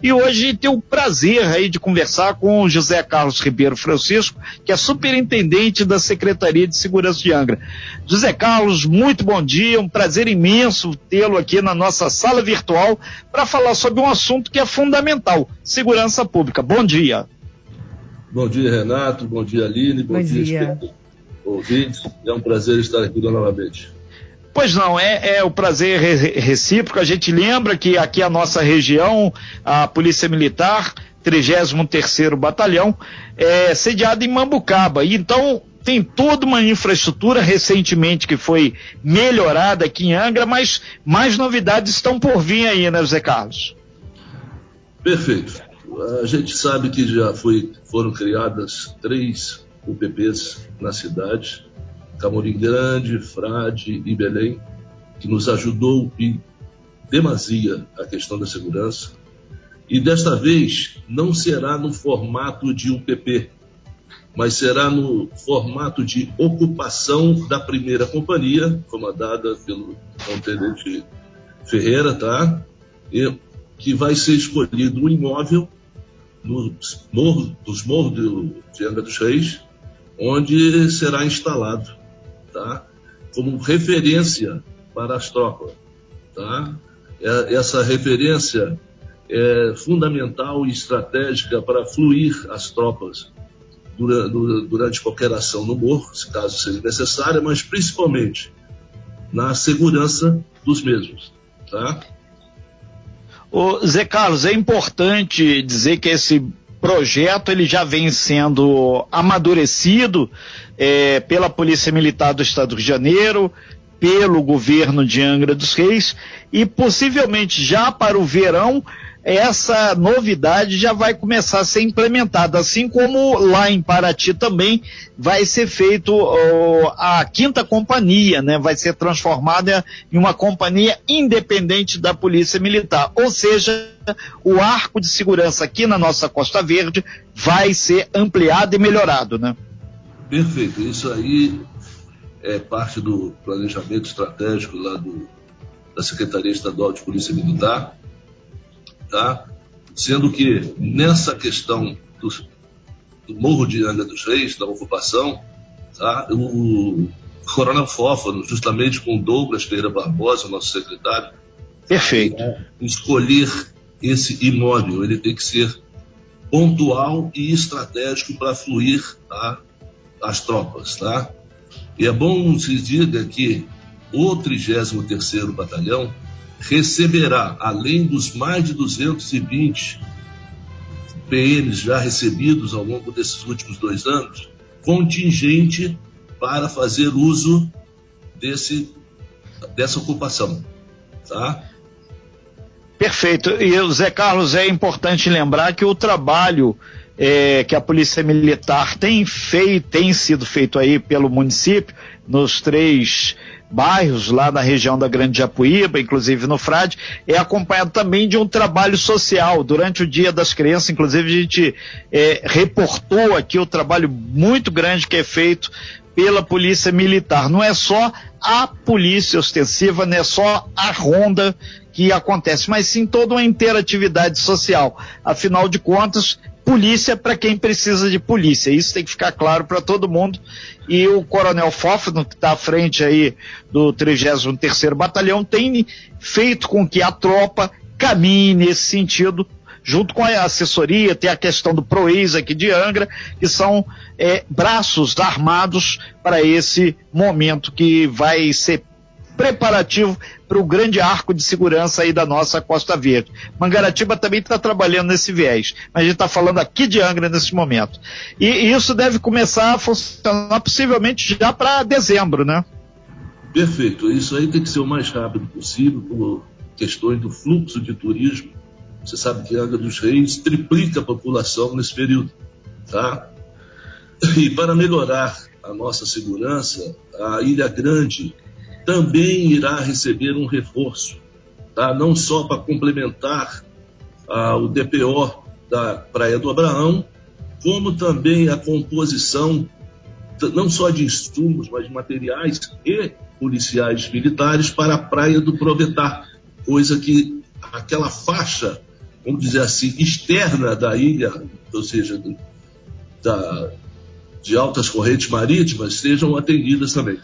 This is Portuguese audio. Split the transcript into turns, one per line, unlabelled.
E hoje tenho o prazer aí de conversar com o José Carlos Ribeiro Francisco, que é superintendente da Secretaria de Segurança de Angra. José Carlos, muito bom dia, um prazer imenso tê-lo aqui na nossa sala virtual para falar sobre um assunto que é fundamental, segurança pública. Bom dia.
Bom dia, Renato, bom dia, Aline, bom, bom dia, dia. ouvintes. É um prazer estar aqui novamente.
Pois não, é, é o prazer recíproco. A gente lembra que aqui a nossa região, a Polícia Militar, 33º Batalhão, é sediada em Mambucaba. E então tem toda uma infraestrutura recentemente que foi melhorada aqui em Angra, mas mais novidades estão por vir aí, né, José Carlos?
Perfeito. A gente sabe que já foi, foram criadas três UPPs na cidade Camorim Grande, Frade e Belém, que nos ajudou em demasia a questão da segurança. E desta vez não será no formato de UPP, mas será no formato de ocupação da primeira companhia, comandada pelo Tenente Ferreira, tá? E, que vai ser escolhido um imóvel nos morros, nos morros de Angra dos Reis, onde será instalado tá? como referência para as tropas. Tá? É, essa referência é fundamental e estratégica para fluir as tropas durante qualquer ação no morro, caso seja necessária, mas principalmente na segurança dos mesmos. Tá?
O Zé Carlos, é importante dizer que esse projeto ele já vem sendo amadurecido é, pela Polícia Militar do Estado do Rio de Janeiro, pelo governo de Angra dos Reis e possivelmente já para o verão essa novidade já vai começar a ser implementada, assim como lá em Paraty também vai ser feito a quinta companhia, né? Vai ser transformada em uma companhia independente da Polícia Militar, ou seja, o arco de segurança aqui na nossa Costa Verde vai ser ampliado e melhorado, né?
Perfeito. Isso aí é parte do planejamento estratégico lá do, da Secretaria Estadual de Polícia Militar, tá? Sendo que nessa questão do, do Morro de Angra dos Reis, da ocupação, tá? O Coronel Fófano, justamente com Douglas Pereira Barbosa, nosso secretário,
Perfeito.
escolher esse imóvel. Ele tem que ser pontual e estratégico para fluir tá? as tropas. Tá? E é bom se diga que o 33º Batalhão receberá, além dos mais de 220 PMs já recebidos ao longo desses últimos dois anos, contingente para fazer uso desse, dessa ocupação. Tá?
Perfeito. E Zé Carlos, é importante lembrar que o trabalho é, que a Polícia Militar tem feito, tem sido feito aí pelo município, nos três bairros lá na região da Grande Japuíba, inclusive no Frade, é acompanhado também de um trabalho social. Durante o Dia das Crianças, inclusive, a gente é, reportou aqui o trabalho muito grande que é feito pela Polícia Militar. Não é só a polícia ostensiva, não é só a ronda que acontece, mas sim toda uma interatividade social. Afinal de contas, polícia para quem precisa de polícia. Isso tem que ficar claro para todo mundo. E o Coronel Fófano, que está à frente aí do 33º Batalhão, tem feito com que a tropa caminhe nesse sentido, junto com a assessoria, tem a questão do PROEIS aqui de Angra, que são é, braços armados para esse momento que vai ser preparativo para o grande arco de segurança aí da nossa Costa Verde. Mangaratiba também está trabalhando nesse viés, mas a gente está falando aqui de Angra nesse momento. E, e isso deve começar a funcionar possivelmente já para dezembro, né?
Perfeito. Isso aí tem que ser o mais rápido possível por questões do fluxo de turismo. Você sabe que Angra dos Reis triplica a população nesse período, tá? E para melhorar a nossa segurança, a Ilha Grande também irá receber um reforço, tá? não só para complementar ah, o DPO da Praia do Abraão, como também a composição não só de insumos, mas de materiais e policiais militares para a Praia do Provetar, coisa que aquela faixa vamos dizer assim, externa da ilha, ou seja, da, de altas correntes marítimas, sejam atendidas também.